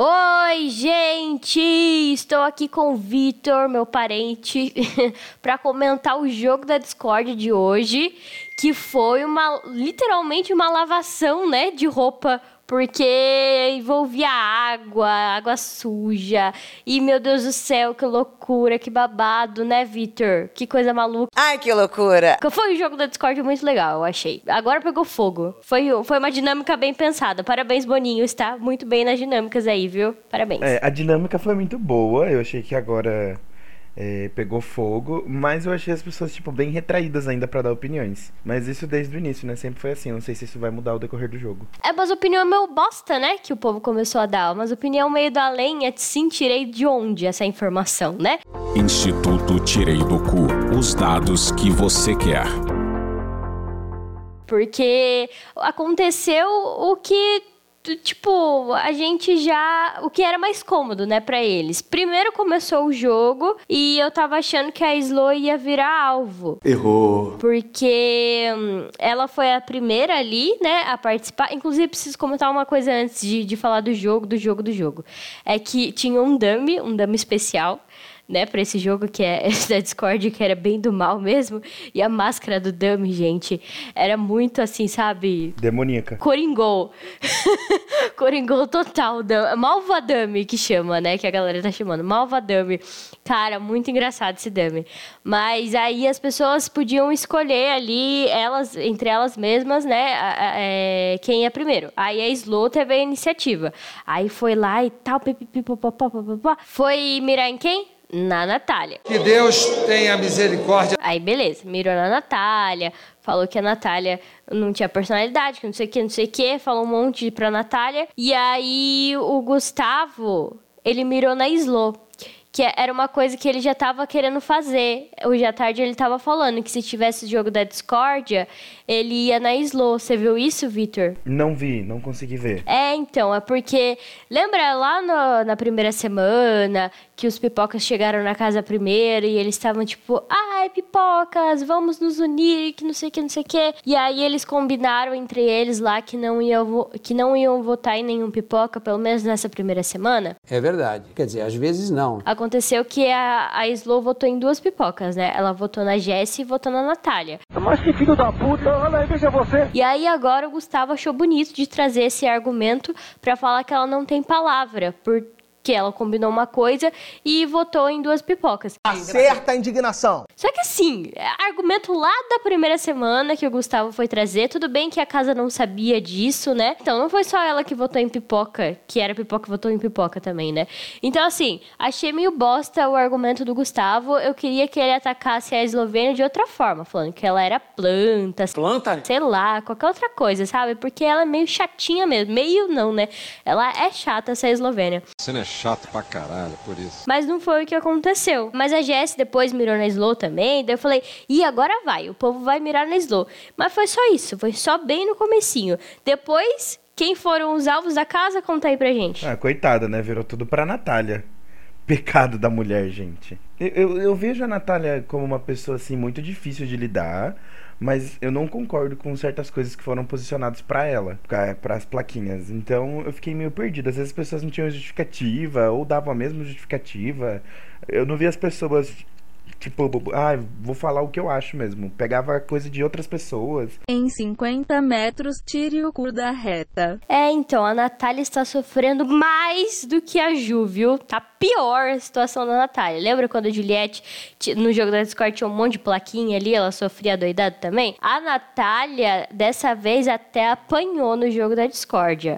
Oi, gente! Estou aqui com o Vitor, meu parente, para comentar o jogo da Discord de hoje, que foi uma literalmente uma lavação, né, de roupa, porque envolvia água, água suja. E meu Deus do céu, que loucura, que babado, né, Vitor? Que coisa maluca. Ai, que loucura! Foi um jogo da Discord muito legal, eu achei. Agora pegou fogo. Foi, foi uma dinâmica bem pensada. Parabéns, Boninho. Está muito bem nas dinâmicas aí, viu? Parabéns. É, a dinâmica foi muito boa. Eu achei que agora é, pegou fogo, mas eu achei as pessoas, tipo, bem retraídas ainda pra dar opiniões. Mas isso desde o início, né? Sempre foi assim. Não sei se isso vai mudar o decorrer do jogo. É umas opinião meio bosta, né? Que o povo começou a dar. Umas opinião meio do além. É sim, tirei de onde essa informação, né? Instituto Tirei do Cu. Os dados que você quer. Porque aconteceu o que, tipo, a gente já. O que era mais cômodo, né, pra eles. Primeiro começou o jogo e eu tava achando que a Slo ia virar alvo. Errou. Porque hum, ela foi a primeira ali, né, a participar. Inclusive, preciso comentar uma coisa antes de, de falar do jogo, do jogo, do jogo. É que tinha um dummy, um dummy especial, né, pra esse jogo que é da Discord, que era bem do mal mesmo. E a máscara do dummy, gente, era muito assim, sabe? Demoníaca. Coringol. Coringol total. dam- Malvadame que chama, né? Que a galera tá chamando. Malvadame. Cara, muito engraçado esse dame. Mas aí as pessoas podiam escolher ali, elas, entre elas mesmas, né? a- a- é, quem é primeiro. Aí a Slow teve a iniciativa. Aí foi lá e tal, pipipipopopopopopó. Foi mirar em quem? Na Natália. Que Deus tenha misericórdia. Aí, beleza, mirou na Natália, falou que a Natália não tinha personalidade, que não sei o que, não sei o que, falou um monte pra Natália. E aí, o Gustavo, ele mirou na Slo. Que era uma coisa que ele já tava querendo fazer. Hoje à tarde ele tava falando que se tivesse o jogo da discórdia, ele ia na Slo. Você viu isso, Vitor? Não vi, não consegui ver. É, então, é porque. Lembra lá no- na primeira semana que os pipocas chegaram na casa primeiro e eles estavam tipo, ai, pipocas, vamos nos unir, que não sei o que, não sei o que. E aí eles combinaram entre eles lá que não, iam que não iam votar em nenhum pipoca, pelo menos nessa primeira semana. É verdade. Quer dizer, às vezes não. Aconteceu que a, a Slow votou em duas pipocas, né? Ela votou na Jessie e votou na Natália. Mas que filho da puta, olha aí, veja você. E aí agora o Gustavo achou bonito de trazer esse argumento pra falar que ela não tem palavra, porque ela combinou uma coisa e votou em duas pipocas. Acerta a indignação. Só que assim, argumento lá da primeira semana que o Gustavo foi trazer, tudo bem que a casa não sabia disso, né? Então não foi só ela que votou em pipoca, que era pipoca que votou em pipoca também, né? Então assim, achei meio bosta o argumento do Gustavo. Eu queria que ele atacasse a Eslovênia de outra forma, falando que ela era planta, Planta? sei lá, qualquer outra coisa, sabe? Porque ela é meio chatinha mesmo. Meio não, né? Ela é chata, essa Eslovênia. Você não é chato pra caralho, por isso. Mas não foi o que aconteceu. Mas a Jess depois mirou na Slow também. Daí eu falei, e agora vai, o povo vai mirar na Slow. Mas foi só isso, foi só bem no comecinho. Depois, quem foram os alvos da casa? Conta aí pra gente. Ah, coitada, né? Virou tudo pra Natália. Pecado da mulher, gente. Eu, eu, eu vejo a Natália como uma pessoa, assim, muito difícil de lidar. Mas eu não concordo com certas coisas que foram posicionadas pra ela, para as plaquinhas. Então eu fiquei meio perdido. Às vezes as pessoas não tinham justificativa, ou davam a mesma justificativa. Eu não vi as pessoas, tipo, ah, vou falar o que eu acho mesmo. Pegava coisa de outras pessoas. Em 50 metros, tire o cu da reta. É, então, a Natália está sofrendo mais do que a Ju, viu? Tá pior a situação da Natália. Lembra quando a Juliette, no jogo da Discord, tinha um monte de plaquinha ali, ela sofria doidado também? A Natália, dessa vez, até apanhou no jogo da Discordia.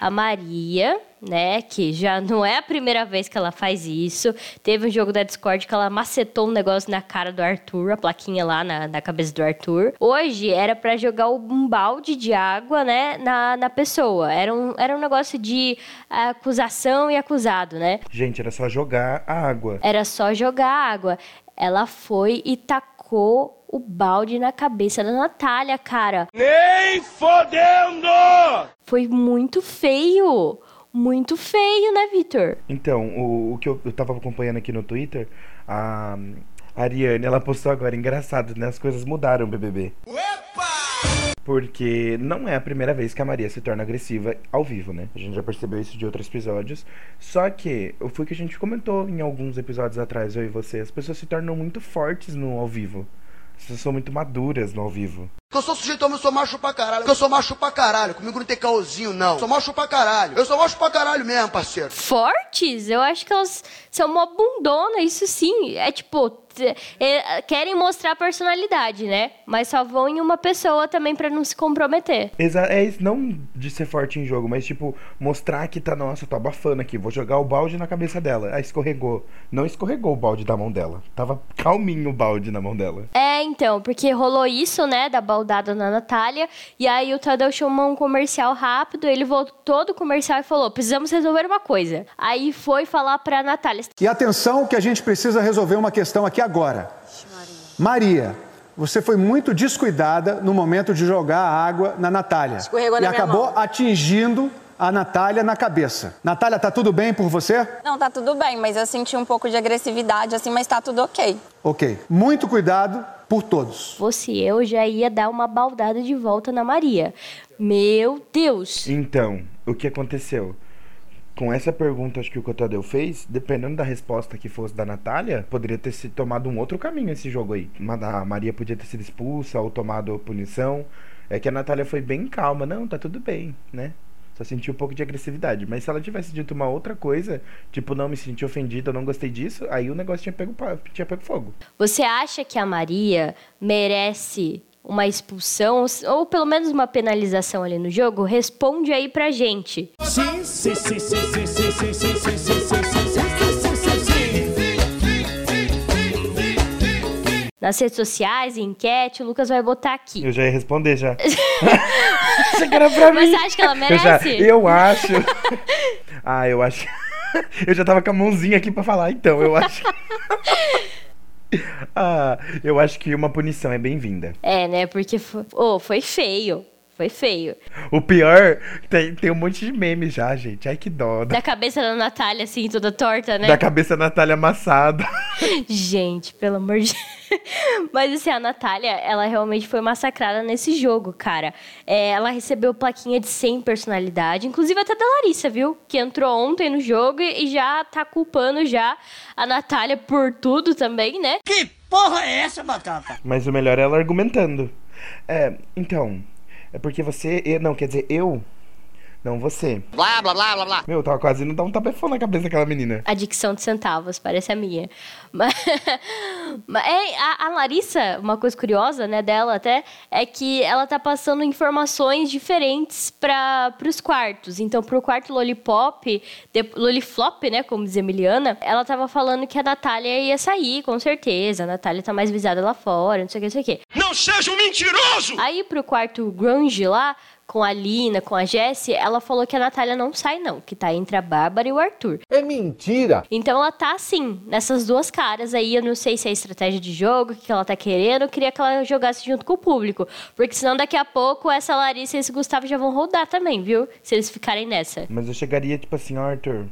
A Maria, né? Que já não é a primeira vez que ela faz isso. Teve um jogo da Discord que ela macetou um negócio na cara do Arthur, a plaquinha lá na, na cabeça do Arthur. Hoje era para jogar um balde de água, né? Na, na pessoa. Era um, era um negócio de acusação e acusado, né? Gente, era só jogar a água. Era só jogar água. Ela foi e tacou o balde na cabeça da Natália, cara. Nem fodendo! Foi muito feio. Muito feio, né, Vitor? Então, o, o que eu, eu tava acompanhando aqui no Twitter, a, a Ariane, ela postou agora, engraçado, né? As coisas mudaram, BBB. Porque não é a primeira vez que a Maria se torna agressiva ao vivo, né? A gente já percebeu isso de outros episódios. Só que foi o que a gente comentou em alguns episódios atrás, eu e você. As pessoas se tornam muito fortes no ao vivo. Pessoas são muito maduras no ao vivo. Eu sou sujeito homem, eu sou macho pra caralho. Eu sou macho pra caralho. Comigo não tem caôzinho, não. Eu sou macho pra caralho. Eu sou macho pra caralho mesmo, parceiro. Fortes? Eu acho que elas são uma bundona, isso sim. É tipo, é, querem mostrar a personalidade, né? Mas só vão em uma pessoa também para não se comprometer. Exa é isso, não de ser forte em jogo, mas tipo, mostrar que tá, nossa, tô abafando aqui, vou jogar o balde na cabeça dela. Aí escorregou. Não escorregou o balde da mão dela. Tava calminho o balde na mão dela. É, então, porque rolou isso, né, da baldada na Natália, e aí o Tadeu chamou um comercial rápido, ele voltou do comercial e falou: precisamos resolver uma coisa. Aí foi falar pra Natália. E atenção que a gente precisa resolver uma questão aqui agora. Maria, você foi muito descuidada no momento de jogar a água na Natália. Escorregou e na minha acabou mão. atingindo a Natália na cabeça. Natália, tá tudo bem por você? Não, tá tudo bem, mas eu senti um pouco de agressividade, assim, mas tá tudo ok. Ok. Muito cuidado por todos. Fosse eu, já ia dar uma baldada de volta na Maria. Meu Deus! Então, o que aconteceu? Com essa pergunta acho que o Cotadeu fez, dependendo da resposta que fosse da Natália, poderia ter se tomado um outro caminho esse jogo aí. A Maria podia ter sido expulsa ou tomado punição. É que a Natália foi bem calma. Não, tá tudo bem, né? Só senti um pouco de agressividade. Mas se ela tivesse dito uma outra coisa, tipo, não me senti ofendida, eu não gostei disso, aí o negócio tinha pego, tinha pego fogo. Você acha que a Maria merece uma expulsão ou pelo menos uma penalização ali no jogo? Responde aí pra gente. Sim, sim, sim, sim, sim, sim, sim, sim, sim, sim, sim, Nas redes sociais, em enquete, o Lucas vai botar aqui. Eu já ia responder já. Você que era pra Mas mim. você acha que ela Eu, já, merece? eu acho. ah, eu acho. eu já tava com a mãozinha aqui pra falar, então, eu acho. ah, eu acho que uma punição é bem-vinda. É, né? Porque foi, oh, foi feio. Foi feio. O pior, tem, tem um monte de meme já, gente. Ai, que dó. Da, cabeça da Natália, assim, toda torta, né? da cabeça da Natália amassada. Gente, pelo amor de Mas assim, a Natália, ela realmente foi massacrada nesse jogo, cara. É, ela recebeu plaquinha de 100 personalidade, inclusive até da Larissa, viu? Que entrou ontem no jogo e e já tá culpando já a Natália por tudo também, né? Que porra é essa, Batata? Mas o melhor é ela argumentando. É, então. É porque você. eu- não, quer dizer, eu. Não, você. Blá, blá, blá, blá, blá. Meu, tava quase indo dar um tapefão na cabeça daquela menina. A dicção de centavos, parece a minha. Mas é, a, a Larissa, uma coisa curiosa, né, dela até, é que ela tá passando informações diferentes para os quartos. Então, pro quarto Lollipop, de, Lolliflop, né, como diz a Emiliana, ela tava falando que a Natália ia sair, com certeza. A Natália tá mais visada lá fora, não sei o que, não sei o que. Não seja um mentiroso! Aí pro quarto grunge lá, com a Lina, com a Jessie, ela falou que a Natália não sai não, que tá entre a Bárbara e o Arthur. É mentira. Então ela tá assim, nessas duas caras aí, eu não sei se é estratégia de jogo, o que ela tá querendo, eu queria que ela jogasse junto com o público. Porque senão daqui a pouco essa Larissa e esse Gustavo já vão rodar também, viu? Se eles ficarem nessa. Mas eu chegaria, tipo assim, ó, Arthur.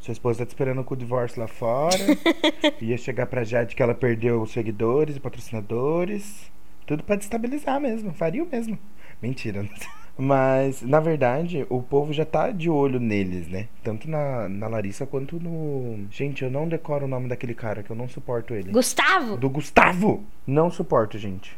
Sua esposa tá te esperando com o divórcio lá fora. Ia chegar pra Jade que ela perdeu os seguidores e patrocinadores. Tudo pra destabilizar mesmo. Faria o mesmo. Mentira. Mas, na verdade, o povo já tá de olho neles, né? Tanto na, na Larissa quanto no. Gente, eu não decoro o nome daquele cara, que eu não suporto ele. Gustavo! Do Gustavo! Não suporto, gente.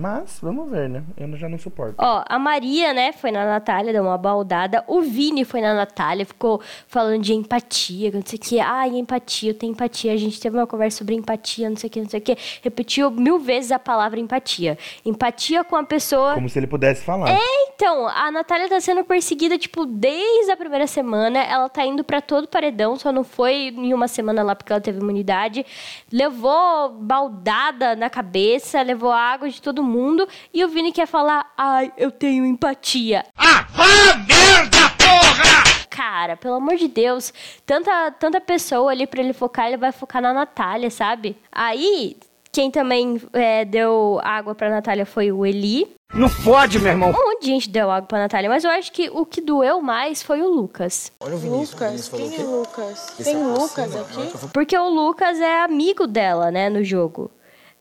Mas, vamos ver, né? Eu já não suporto. Ó, a Maria, né, foi na Natália, deu uma baldada. O Vini foi na Natália, ficou falando de empatia, não sei o que. Ai, empatia, eu tenho empatia. A gente teve uma conversa sobre empatia, não sei o que, não sei o que. Repetiu mil vezes a palavra empatia. Empatia com a pessoa. Como se ele pudesse falar. É, então, a Natália tá sendo perseguida, tipo, desde a primeira semana. Ela tá indo para todo paredão, só não foi em uma semana lá porque ela teve imunidade. Levou baldada na cabeça, levou água de todo mundo. E o Vini quer falar, ai, eu tenho empatia. Ah, vá merda, porra! Cara, pelo amor de Deus, tanta, tanta pessoa ali pra ele focar, ele vai focar na Natália, sabe? Aí, quem também é, deu água pra Natália foi o Eli. Não pode, meu irmão. Um monte de gente deu água pra Natália, mas eu acho que o que doeu mais foi o Lucas. Olha o Vinícius. Lucas? Quem é Lucas? Tem Lucas aqui? Porque o Lucas é amigo dela, né, no jogo.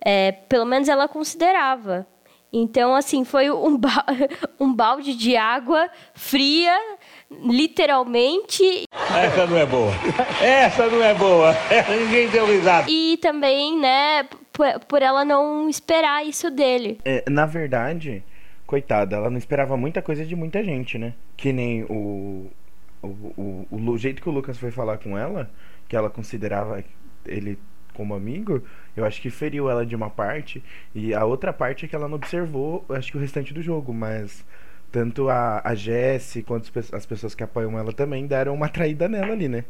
É, pelo menos ela considerava. Então, assim, foi um, ba um balde de água fria, literalmente. Essa não é boa. Essa não é boa. Ninguém deu risada. E também, né, por, por ela não esperar isso dele. É, na verdade, coitada, ela não esperava muita coisa de muita gente, né? Que nem o, o, o, o, o jeito que o Lucas foi falar com ela, que ela considerava ele como amigo, eu acho que feriu ela de uma parte. E a outra parte é que ela não observou, acho que o restante do jogo, mas tanto a, a Jessie quanto as pessoas que apoiam ela também deram uma traída nela ali, né?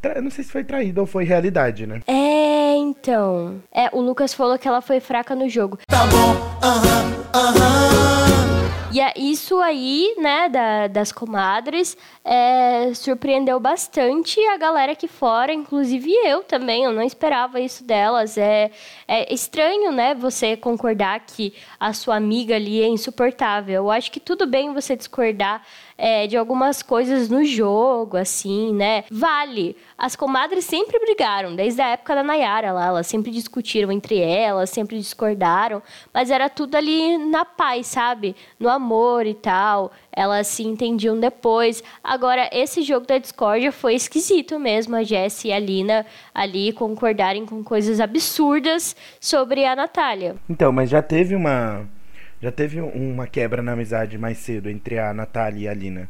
Tra não sei se foi traída ou foi realidade, né? É, então. É, o Lucas falou que ela foi fraca no jogo. Tá bom, aham, uh aham. -huh, uh -huh. E é isso aí, né, da, das comadres, é, surpreendeu bastante a galera aqui fora, inclusive eu também, eu não esperava isso delas. É, é estranho, né, você concordar que a sua amiga ali é insuportável. Eu acho que tudo bem você discordar é, de algumas coisas no jogo, assim, né? Vale. As comadres sempre brigaram, desde a época da Nayara lá. Elas sempre discutiram entre elas, sempre discordaram, mas era tudo ali na paz, sabe? No amor e tal. Elas se entendiam depois. Agora, esse jogo da discórdia foi esquisito mesmo. A Jessie e a Lina ali concordarem com coisas absurdas sobre a Natália. Então, mas já teve uma já teve uma quebra na amizade mais cedo entre a Natália e a Lina.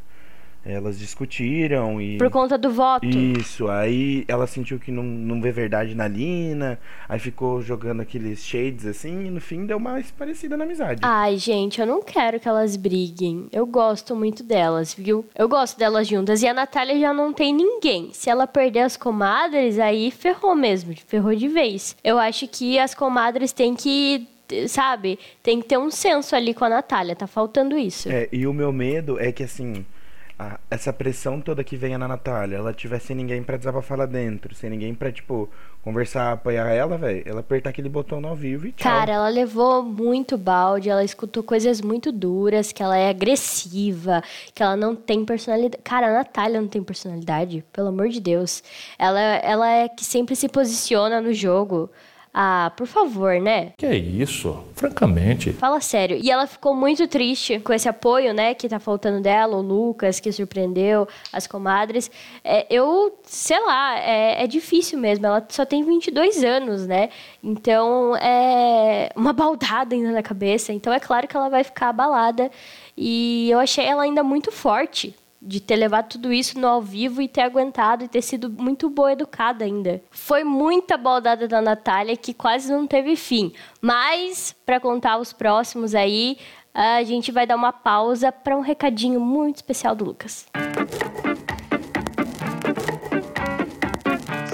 Elas discutiram e. Por conta do voto. Isso, aí ela sentiu que não, não vê verdade na Lina, aí ficou jogando aqueles shades assim, e no fim deu mais parecida na amizade. Ai, gente, eu não quero que elas briguem. Eu gosto muito delas, viu? Eu gosto delas juntas. E a Natália já não tem ninguém. Se ela perder as comadres, aí ferrou mesmo, ferrou de vez. Eu acho que as comadres têm que sabe? Tem que ter um senso ali com a Natália, tá faltando isso. É, e o meu medo é que, assim, a, essa pressão toda que venha na Natália, ela tiver sem ninguém pra desabafar lá dentro, sem ninguém pra, tipo, conversar, apoiar ela, velho, ela apertar aquele botão no ao vivo e tchau. Cara, ela levou muito balde, ela escutou coisas muito duras, que ela é agressiva, que ela não tem personalidade. Cara, a Natália não tem personalidade, pelo amor de Deus. Ela, ela é que sempre se posiciona no jogo. Ah, por favor, né? Que é isso? Francamente. Fala sério. E ela ficou muito triste com esse apoio, né, que tá faltando dela, o Lucas, que surpreendeu, as comadres. É, eu, sei lá, é, é, difícil mesmo. Ela só tem 22 anos, né? Então, é uma baldada ainda na cabeça. Então, é claro que ela vai ficar abalada. E eu achei ela ainda muito forte de ter levado tudo isso no ao vivo e ter aguentado e ter sido muito boa educada ainda. Foi muita baldada da Natália que quase não teve fim. Mas, para contar os próximos aí, a gente vai dar uma pausa para um recadinho muito especial do Lucas.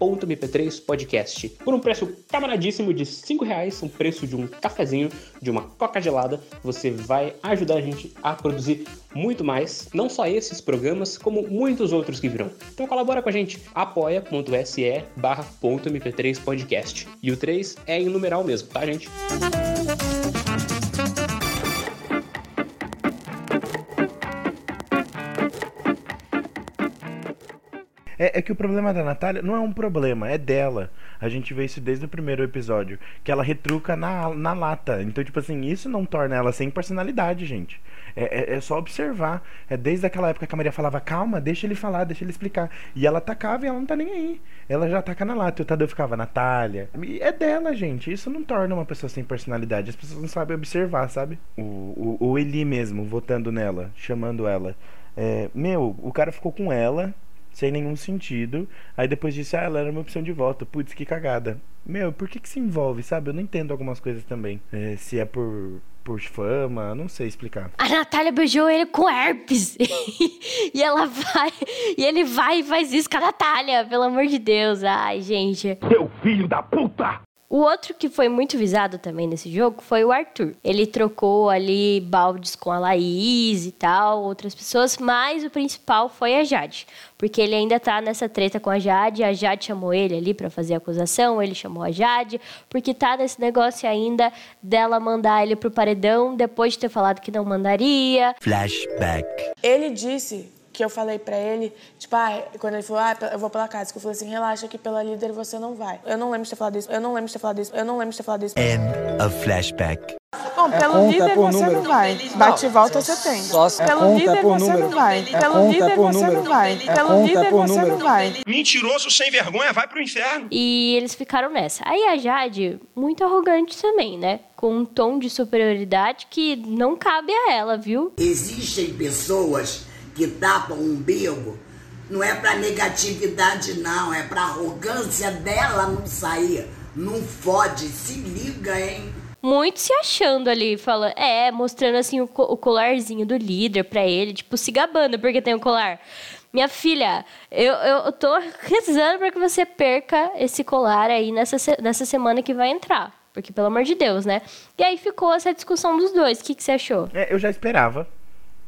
.mp3 podcast por um preço camaradíssimo de 5 reais, um preço de um cafezinho, de uma coca gelada. Você vai ajudar a gente a produzir muito mais, não só esses programas, como muitos outros que virão. Então colabora com a gente, apoia.se barra .mp3 podcast. E o 3 é em numeral mesmo, tá gente? É, é que o problema da Natália não é um problema, é dela. A gente vê isso desde o primeiro episódio. Que ela retruca na, na lata. Então, tipo assim, isso não torna ela sem personalidade, gente. É, é, é só observar. É desde aquela época que a Maria falava, calma, deixa ele falar, deixa ele explicar. E ela tacava e ela não tá nem aí. Ela já taca na lata. E o Tadeu ficava, Natália. E é dela, gente. Isso não torna uma pessoa sem personalidade. As pessoas não sabem observar, sabe? O, o, o Eli mesmo, votando nela, chamando ela. É, meu, o cara ficou com ela, sem nenhum sentido. Aí depois disse, ah, ela era uma opção de voto. Putz, que cagada. Meu, por que que se envolve, sabe? Eu não entendo algumas coisas também. É, se é por, por fama, não sei explicar. A Natália beijou ele com herpes. e ela vai. E ele vai e faz isso com a Natália, pelo amor de Deus. Ai, gente. Seu filho da puta! O outro que foi muito visado também nesse jogo foi o Arthur. Ele trocou ali baldes com a Laís e tal, outras pessoas, mas o principal foi a Jade. Porque ele ainda tá nessa treta com a Jade, a Jade chamou ele ali para fazer a acusação, ele chamou a Jade, porque tá nesse negócio ainda dela mandar ele pro paredão depois de ter falado que não mandaria. Flashback. Ele disse que eu falei pra ele, tipo, ah, quando ele falou, ah, eu vou pela casa, que eu falei assim, relaxa que pela líder você não vai. Eu não lembro de ter falado isso, eu não lembro de ter falado isso, eu não lembro de ter falado isso. End of flashback. Bom, É pelo conta, líder é por você número. não vai. Bate e volta você tem. É Pelo conta, líder por você número. não vai. É Pelo conta, líder por você número. não vai. É Pelo conta, líder por você número. não vai. Mentiroso sem vergonha, vai pro inferno. E eles ficaram nessa. Aí a Jade, muito arrogante também, né? Com um tom de superioridade que não cabe a ela, viu? Existem pessoas que tapam o umbigo, não é pra negatividade não, é pra arrogância dela não sair. Não fode, se liga, hein? Muito se achando ali, falando, é, mostrando assim o, o colarzinho do líder pra ele, tipo, se gabando porque tem o colar. Minha filha, eu, eu tô rezando pra que você perca esse colar aí nessa, nessa semana que vai entrar. Porque, pelo amor de Deus, né? E aí ficou essa discussão dos dois. O que, que você achou? É, eu já esperava,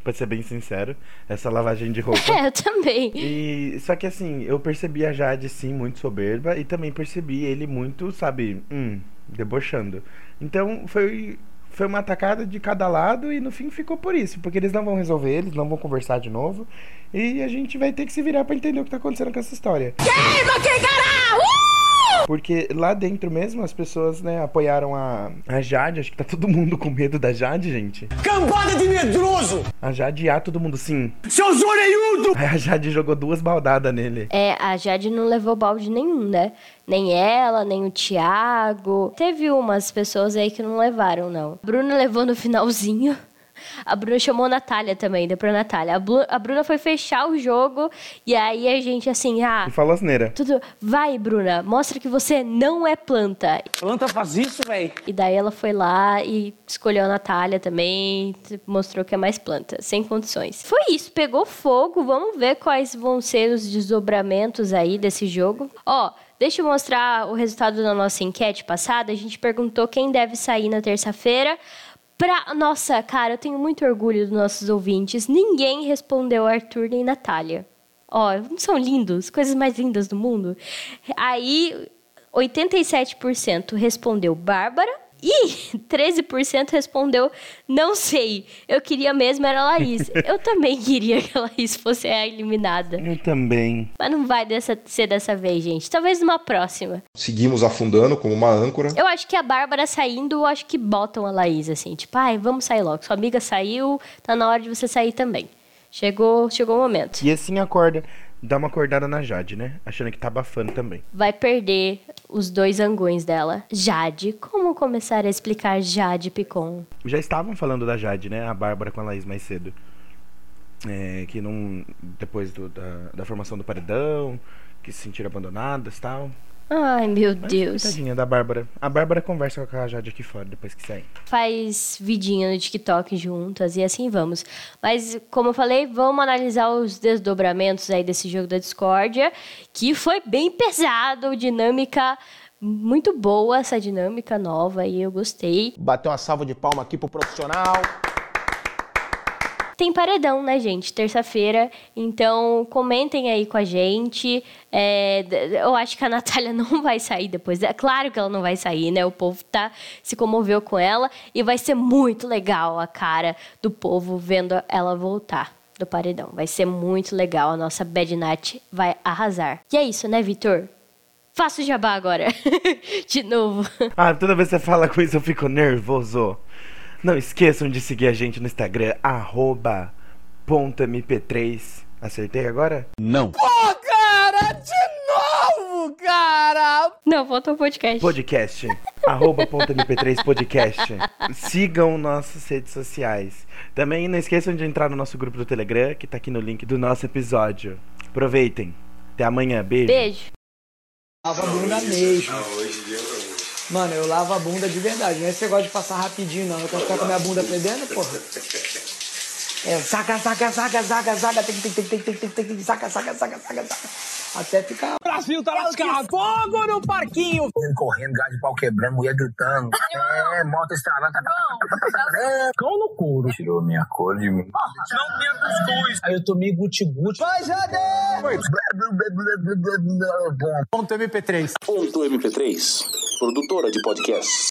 pra ser bem sincero, essa lavagem de roupa. É, eu também. E só que assim, eu percebi a Jade sim muito soberba e também percebi ele muito, sabe, hum, debochando. Então foi foi uma atacada de cada lado e no fim ficou por isso, porque eles não vão resolver, eles não vão conversar de novo e a gente vai ter que se virar pra entender o que tá acontecendo com essa história. Queima quem cará! Porque lá dentro mesmo as pessoas, né, apoiaram a, a Jade. Acho que tá todo mundo com medo da Jade, gente. Cambada de medroso! A Jade A, todo mundo sim. Seu zoreiudo! Aí a Jade jogou duas baldadas nele. É, a Jade não levou balde nenhum, né? Nem ela, nem o Thiago. Teve umas pessoas aí que não levaram, não. Bruna levou no finalzinho. A Bruna chamou a Natália também, deu pra Natália. A, Blu- a Bruna foi fechar o jogo e aí a gente assim, ah. E falou asneira. Tudo. Vai, Bruna, mostra que você não é planta. Planta faz isso, velho. E daí ela foi lá e escolheu a Natália também, mostrou que é mais planta, sem condições. Foi isso, pegou fogo. Vamos ver quais vão ser os desdobramentos aí desse jogo. Ó, deixa eu mostrar o resultado da nossa enquete passada. A gente perguntou quem deve sair na terça-feira. Pra... Nossa, cara, eu tenho muito orgulho dos nossos ouvintes. Ninguém respondeu Arthur nem Natália. Ó, não são lindos? Coisas mais lindas do mundo. Aí, 87% respondeu Bárbara e 13% respondeu não sei. Eu queria mesmo era a Laís. Eu também queria que a Laís fosse a eliminada. Eu também. Mas não vai dessa, ser dessa vez, gente. Talvez numa próxima. Seguimos afundando como uma âncora. Eu acho que a Bárbara saindo, eu acho que botam a Laís, assim. Tipo, ai, vamos sair logo. Sua amiga saiu, tá na hora de você sair também. Chegou, chegou o momento. E assim acorda, dá uma acordada na Jade, né? Achando que tá abafando também. Vai perder os dois angões dela. Jade. Como começar a explicar Jade Picon? Já estavam falando da Jade, né? A Bárbara com a Laís mais cedo. É, que não. Depois do- da, da formação do paredão, que se sentiram abandonadas e tal. Ai, meu Mas, Deus. Tadinha da Bárbara. A Bárbara conversa com a Jade aqui fora depois que sair. Faz vidinho no TikTok juntas e assim vamos. Mas, como eu falei, vamos analisar os desdobramentos aí desse jogo da discórdia, que foi bem pesado, dinâmica muito boa, essa dinâmica nova e eu gostei. Bateu uma salva de palma aqui pro profissional. Tem paredão, né, gente? Terça-feira. Então, comentem aí com a gente. É, eu acho que a Natália não vai sair depois. É claro que ela não vai sair, né? O povo tá, se comoveu com ela. E vai ser muito legal a cara do povo vendo ela voltar do paredão. Vai ser muito legal. A nossa Bad Night vai arrasar. E é isso, né, Vitor? Faça o jabá agora. de novo. Ah, toda vez que você fala com isso eu fico nervoso. Não esqueçam de seguir a gente no Instagram, arroba ponto .mp3. Acertei agora? Não. Pô, cara, de novo, cara! Não, volta o podcast. Podcast. arroba ponto .mp3 podcast. Sigam nossas redes sociais. Também não esqueçam de entrar no nosso grupo do Telegram, que tá aqui no link do nosso episódio. Aproveitem. Até amanhã. Beijo. Beijo. Lava a bunda mesmo. Mano, eu lavo a bunda de verdade. Não é esse negócio de passar rapidinho, não. Eu quero ficar com a minha bunda fedendo, porra. É, saca, saca, saca, saca, saca, tem, tem, tem, tem, tem, tem, tem, tem, saca, saca, saca, saca, saca. Até ficar. Brasil tá lascado. Fogo no parquinho. Correndo, gás de pau quebrando, mulher gritando. É, moto estralando. Cão no couro. Tirou minha cor de mim. Não tinha cuscuz. Aí eu tomei guti-guti. Vai, Jade! Ponto MP3. Ponto MP3, produtora de podcast.